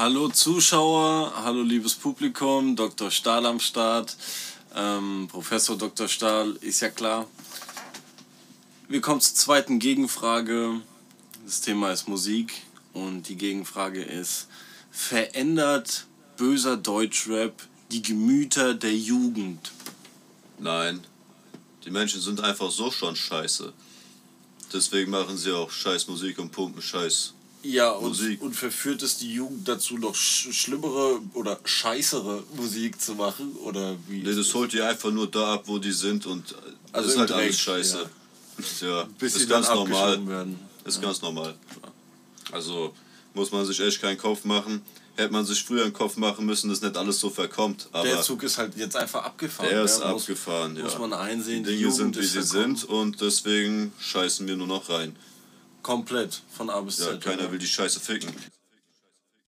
Hallo Zuschauer, hallo liebes Publikum, Dr. Stahl am Start. Ähm, Professor Dr. Stahl ist ja klar. Wir kommen zur zweiten Gegenfrage. Das Thema ist Musik und die Gegenfrage ist, verändert böser Deutschrap die Gemüter der Jugend? Nein. Die Menschen sind einfach so schon scheiße. Deswegen machen sie auch scheiß Musik und pumpen scheiß Ja, und, und verführt es die Jugend dazu, noch sch schlimmere oder scheißere Musik zu machen? Oder wie? Nee, das holt die einfach nur da ab, wo die sind und also ist halt Dreck, alles scheiße. Ja, ja Bis ist ganz normal. Werden. Ist ja. ganz normal. Also muss man sich echt keinen Kopf machen. Hätte man sich früher einen Kopf machen müssen, dass nicht alles so verkommt. Aber der Zug ist halt jetzt einfach abgefahren. Der ist ja, abgefahren, muss, ja. Muss man einsehen, die Dinge die sind, wie sie sind und deswegen scheißen wir nur noch rein. Komplett, von A bis Z. Ja, keiner will die Scheiße ficken.